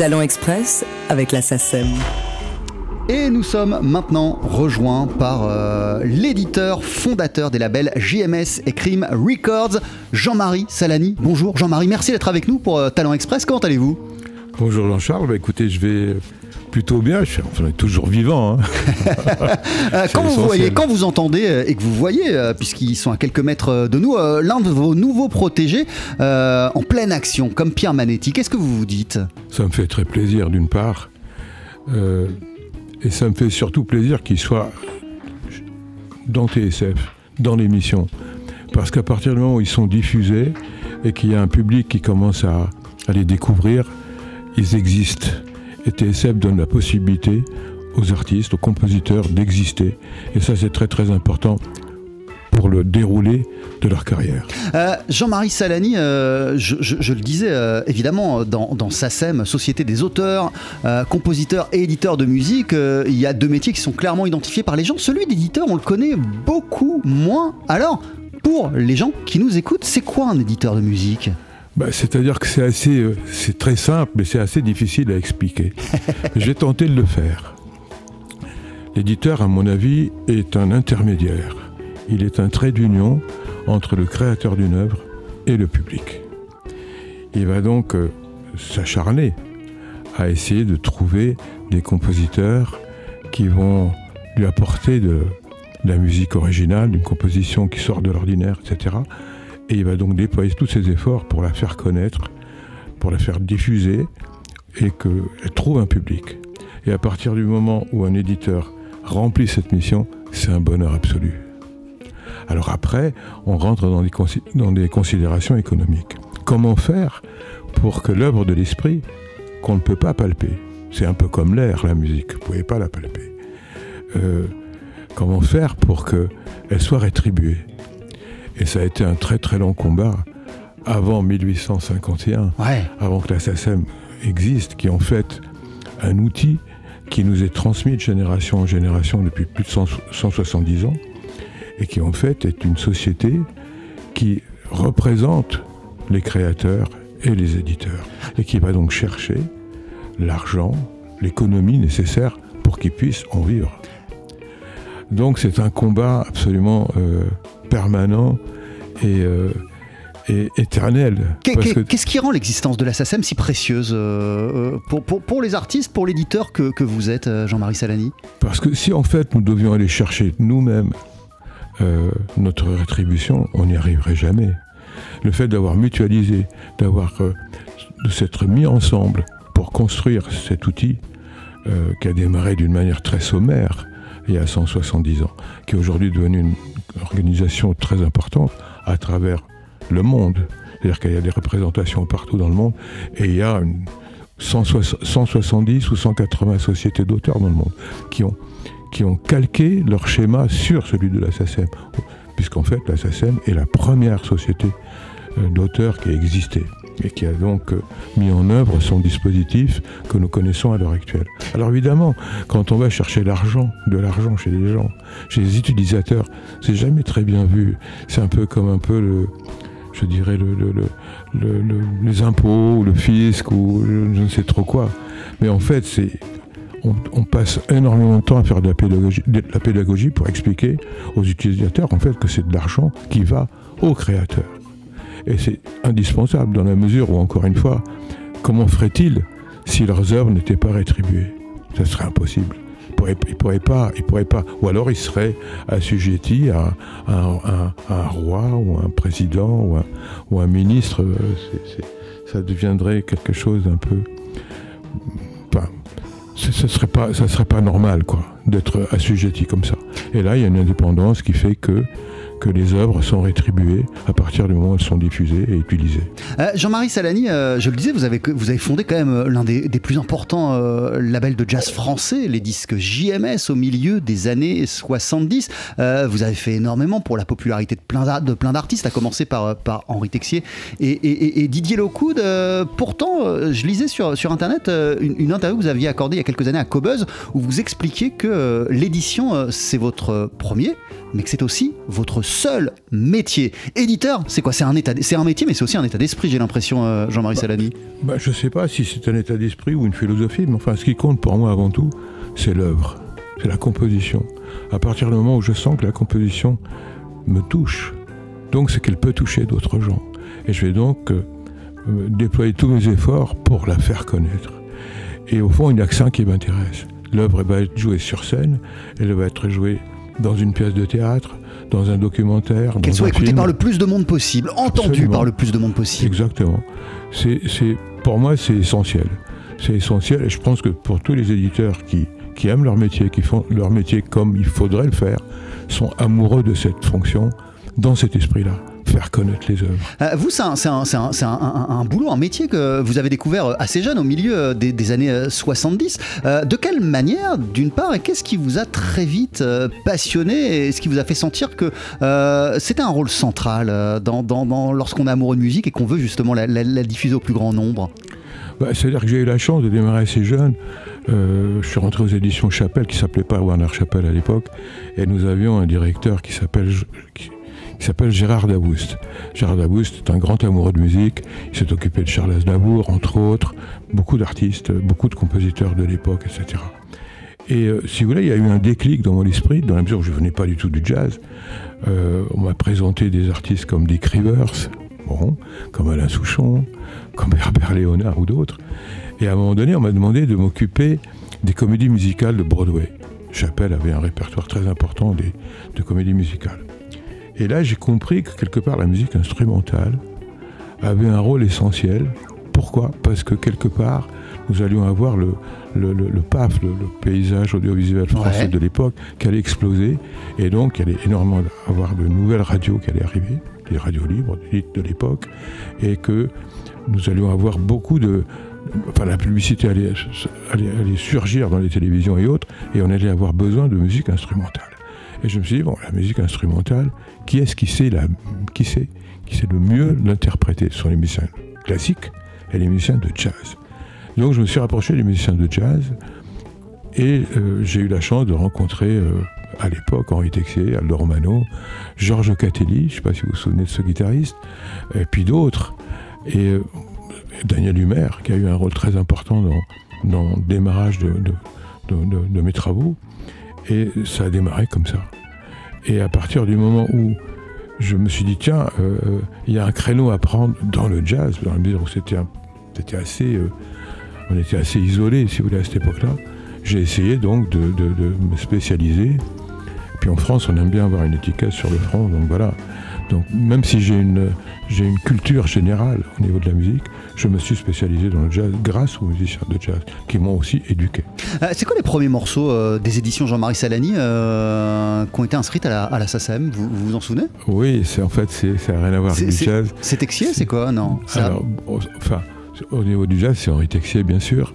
Talent Express avec la SACEM. Et nous sommes maintenant rejoints par euh, l'éditeur fondateur des labels JMS et Crime Records, Jean-Marie Salani. Bonjour Jean-Marie, merci d'être avec nous pour euh, Talent Express. Comment allez-vous? Bonjour Jean-Charles, bah, écoutez, je vais plutôt bien, je suis enfin, toujours vivant. Hein. Euh, quand vous voyez, quand vous entendez et que vous voyez, puisqu'ils sont à quelques mètres de nous, l'un de vos nouveaux protégés en pleine action, comme Pierre Manetti, qu'est-ce que vous vous dites? Ça me fait très plaisir d'une part. Et ça me fait surtout plaisir qu'ils soient dans TSF, dans l'émission. Parce qu'à partir du moment où ils sont diffusés et qu'il y a un public qui commence à, à les découvrir, ils existent. Et TSF donne la possibilité aux artistes, aux compositeurs d'exister. Et ça, c'est très très important pour le déroulé de leur carrière. Euh, Jean-Marie Salani, euh, je, le disais euh, évidemment dans, dans, SACEM, Société des auteurs, compositeurs et éditeurs de musique, il y a deux métiers qui sont clairement identifiés par les gens. Celui d'éditeur, on le connaît beaucoup moins. Alors, pour les gens qui nous écoutent, c'est quoi un éditeur de musique? Bah, C'est-à-dire que c'est assez, c'est très simple, mais c'est assez difficile à expliquer. J'ai tenté de le faire. L'éditeur, à mon avis, est un intermédiaire il est un trait d'union entre le créateur d'une œuvre et le public. Il va donc euh, s'acharner à essayer de trouver des compositeurs qui vont lui apporter de, la musique originale, d'une composition qui sort de l'ordinaire, etc. Et il va donc déployer tous ses efforts pour la faire connaître, pour la faire diffuser et qu'elle trouve un public. Et à partir du moment où un éditeur remplit cette mission, c'est un bonheur absolu. Alors après, on rentre dans des, considérations économiques. Comment faire pour que l'œuvre de l'esprit, qu'on ne peut pas palper, c'est un peu comme l'air, la musique, vous ne pouvez pas la palper, euh, comment faire pour qu'elle soit rétribuée? Et ça a été un très très long combat avant 1851, avant que la SACEM existe, qui en fait un outil qui nous est transmis de génération en génération depuis plus de 170 ans, et qui en fait est une société qui représente les créateurs et les éditeurs et qui va donc chercher l'argent, l'économie nécessaire pour qu'ils puissent en vivre. Donc c'est un combat absolument euh, permanent et, euh, éternel. Qu'est-ce qui rend l'existence de la SACEM si précieuse euh, pour, pour, les artistes, pour l'éditeur que, que, vous êtes, Jean-Marie Salani? Parce que si en fait nous devions aller chercher nous-mêmes euh, notre rétribution, on n'y arriverait jamais. Le fait d'avoir mutualisé, d'avoir euh, de s'être mis ensemble pour construire cet outil euh, qui a démarré d'une manière très sommaire il y a 170 ans, qui est aujourd'hui devenu une organisation très importante à travers le monde. C'est-à-dire qu'il y a des représentations partout dans le monde et il y a 170 ou 180 sociétés d'auteurs dans le monde qui ont qui ont calqué leur schéma sur celui de la. Puisqu'en fait, la est la première société euh, d'auteurs qui a existé et qui a donc euh, mis en œuvre son dispositif que nous connaissons à l'heure actuelle. Alors évidemment, quand on va chercher l'argent, de l'argent chez les gens, chez les utilisateurs, c'est jamais très bien vu. C'est un peu comme un peu le, je dirais, le, les impôts, ou le fisc, ou je ne sais trop quoi. Mais en fait, c'est on, passe énormément de temps à faire de la pédagogie, de la pédagogie pour expliquer aux utilisateurs en fait que c'est de l'argent qui va aux créateurs. Et c'est indispensable dans la mesure où, encore une fois, comment ferait-il si leurs œuvres n'étaient pas rétribuées? Ce serait impossible. Ils ne pourraient, pas, pourraient pas. Ou alors ils seraient assujettis à, un roi ou un président ou un, ministre. ça deviendrait quelque chose d'un peu ce serait pas, ça serait pas normal, quoi, d'être assujetti comme ça. Et là, il y a une indépendance qui fait que que les œuvres sont rétribuées à partir du moment où elles sont diffusées et utilisées. Euh, Jean-Marie Salani, euh, je le disais, vous avez, fondé quand même euh, l'un des, plus importants labels de jazz français, les disques JMS, au milieu des années 70. vous avez fait énormément pour la popularité de plein, d'artistes, à commencer par, Henri Texier et, Didier Locoud. pourtant, je lisais sur, Internet une, une, interview que vous aviez accordée il y a quelques années à Cobuzz, où vous expliquiez que l'édition, c'est votre premier mais que c'est aussi votre seul métier. Éditeur, c'est quoi? C'est un, état, un métier, mais c'est aussi un état d'esprit, j'ai l'impression, euh, Jean-Marie Salani. Bah, je ne sais pas si c'est un état d'esprit ou une philosophie, mais enfin, ce qui compte pour moi avant tout, c'est l'œuvre, c'est la composition. À partir du moment où je sens que la composition me touche, donc c'est qu'elle peut toucher d'autres gens. Et je vais donc euh, déployer tous mes efforts pour la faire connaître. Et au fond, il n'y a que ça qui m'intéresse. L'œuvre va être jouée sur scène, elle va être jouée dans une pièce de théâtre, dans un documentaire. Qu'elle soit écoutée par le plus de monde possible, entendue par le plus de monde possible. Exactement. C'est, pour moi, c'est essentiel. C'est essentiel et je pense que pour tous les éditeurs qui, qui aiment leur métier, qui font leur métier comme il faudrait le faire, sont amoureux de cette fonction dans cet esprit-là faire connaître les œuvres. Euh, vous, c'est un, boulot, un métier que vous avez découvert euh, assez jeune, au milieu euh, des, années 70. de quelle manière, d'une part, et qu'est-ce qui vous a très vite passionné et ce qui vous a fait sentir que c'était un rôle central dans, lorsqu'on est amoureux de musique et qu'on veut justement la, diffuser au plus grand nombre? Bah, C'est-à-dire que j'ai eu la chance de démarrer assez jeune. je suis rentré aux éditions Chapelle, qui s'appelait pas Warner Chapelle à l'époque, et nous avions un directeur qui s'appelle il s'appelle Gérard Daboust. Gérard Daboust est un grand amoureux de musique. Il s'est occupé de Charles Aznavour, entre autres, beaucoup d'artistes, beaucoup de compositeurs de l'époque, etc. Et euh, si vous voulez, il y a eu un déclic dans mon esprit, dans la mesure où je ne venais pas du tout du jazz. Euh, on m'a présenté des artistes comme Dick Rivers, comme Alain Souchon, comme Herbert Léonard ou d'autres. Et à un moment donné, on m'a demandé de m'occuper des comédies musicales de Broadway. Chappelle avait un répertoire très important de comédies musicales. Et là, j'ai compris que quelque part, la musique instrumentale avait un rôle essentiel. Pourquoi? Parce que quelque part, nous allions avoir le, le, le, PAF, le, paysage audiovisuel français de l'époque, qui allait exploser. Et donc, il y allait énormément avoir de nouvelles radios qui allaient arriver, des radios libres de l'époque, et que nous allions avoir beaucoup de. Enfin, la publicité allait, allait, allait surgir dans les télévisions et autres, et on allait avoir besoin de musique instrumentale. Et je me suis dit, bon, la musique instrumentale, qui est-ce qui sait, la, qui sait, qui sait le mieux l'interpréter? Ce sont les musiciens classiques et les musiciens de jazz. Donc je me suis rapproché des musiciens de jazz et euh, j'ai eu la chance de rencontrer euh, à l'époque Henri Texier, Aldo Romano, Georges Catelli, je ne sais pas si vous vous souvenez de ce guitariste, et puis d'autres. Et euh, Daniel Humer, qui a eu un rôle très important dans, dans le démarrage de, de mes travaux. Et ça a démarré comme ça. Et à partir du moment où je me suis dit, tiens, euh, il y a un créneau à prendre dans le jazz, dans la mesure où c'était, assez, euh, on était assez isolés, si vous voulez, à cette époque-là, j'ai essayé donc de, de, me spécialiser. Puis en France, on aime bien avoir une étiquette sur le front, donc voilà. Donc même si j'ai une, j'ai une culture générale au niveau de la musique, je me suis spécialisé dans le jazz grâce aux musiciens de jazz qui m'ont aussi éduqué. Euh, c'est quoi les premiers morceaux euh, des éditions Jean-Marie Salani euh, qui ont été inscrites à la, à la SACEM vous, vous, en souvenez? Oui, c'est en fait c'est, ça n'a rien à voir avec le jazz. C'est Texier, c'est quoi? Non. Alors, enfin, au niveau du jazz, c'est Henri Texier bien sûr.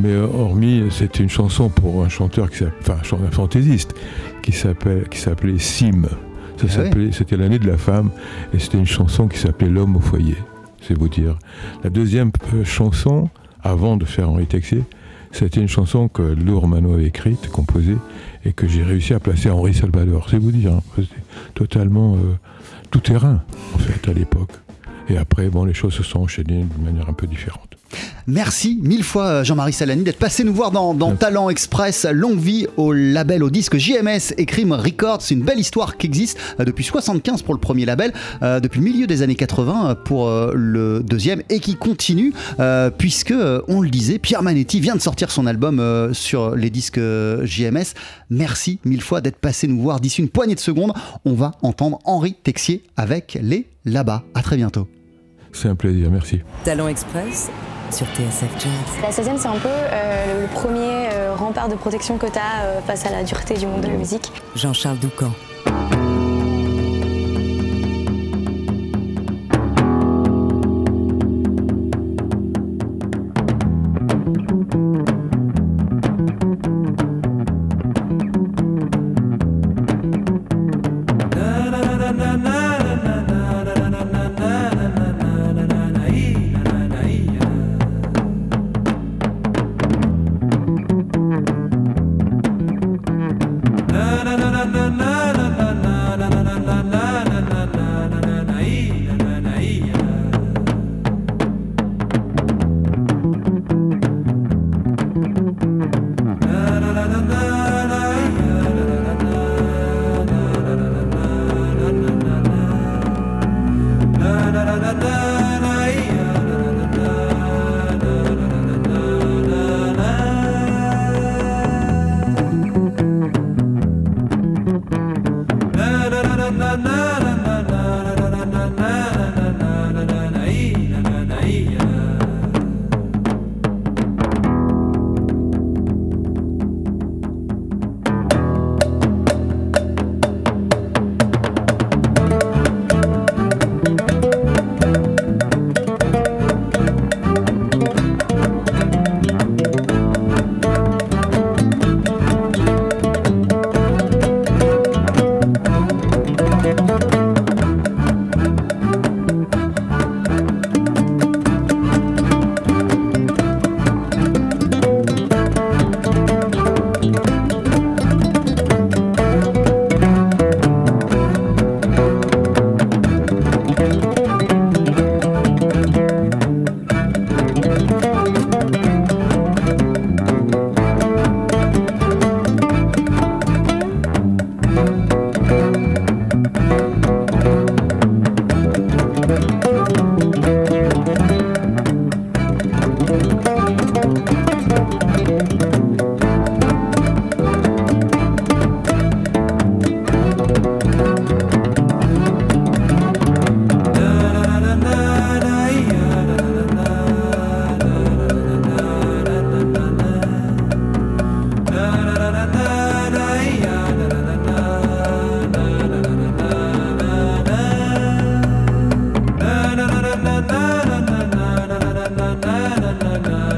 Mais hormis, c'était une chanson pour un chanteur qui enfin un fantaisiste qui s'appelait qui s'appelait Sim. Ça ah s'appelait, c'était l'année de la femme et c'était une chanson qui s'appelait L'homme au foyer c'est vous dire. La deuxième euh, chanson, avant de faire Henri Texier, c'était une chanson que Lou Romano avait écrite, composée, et que j'ai réussi à placer à Henri Salvador. C'est vous dire, hein. c'était totalement euh, tout terrain, en fait, à l'époque. Et après, bon, les choses se sont enchaînées d'une manière un peu différente. Merci mille fois euh, Jean-Marie Salani d'être passé nous voir dans, Talent Express, longue vie au label, au disque JMS et Crime Records. C'est une belle histoire qui existe euh, depuis 75 pour le premier label, euh, depuis le milieu des années 80 pour le deuxième et qui continue puisque, on le disait, Pierre Manetti vient de sortir son album sur les disques JMS. Merci mille fois d'être passé nous voir. D'ici une poignée de secondes, on va entendre Henri Texier avec les là-bas. À très bientôt. C'est un plaisir, merci. Talent Express sur TSF Jazz. La 16e, c'est un peu euh, le premier euh, rempart de protection que tu as euh, face à la dureté du monde de la musique. Jean-Charles Doucan. na na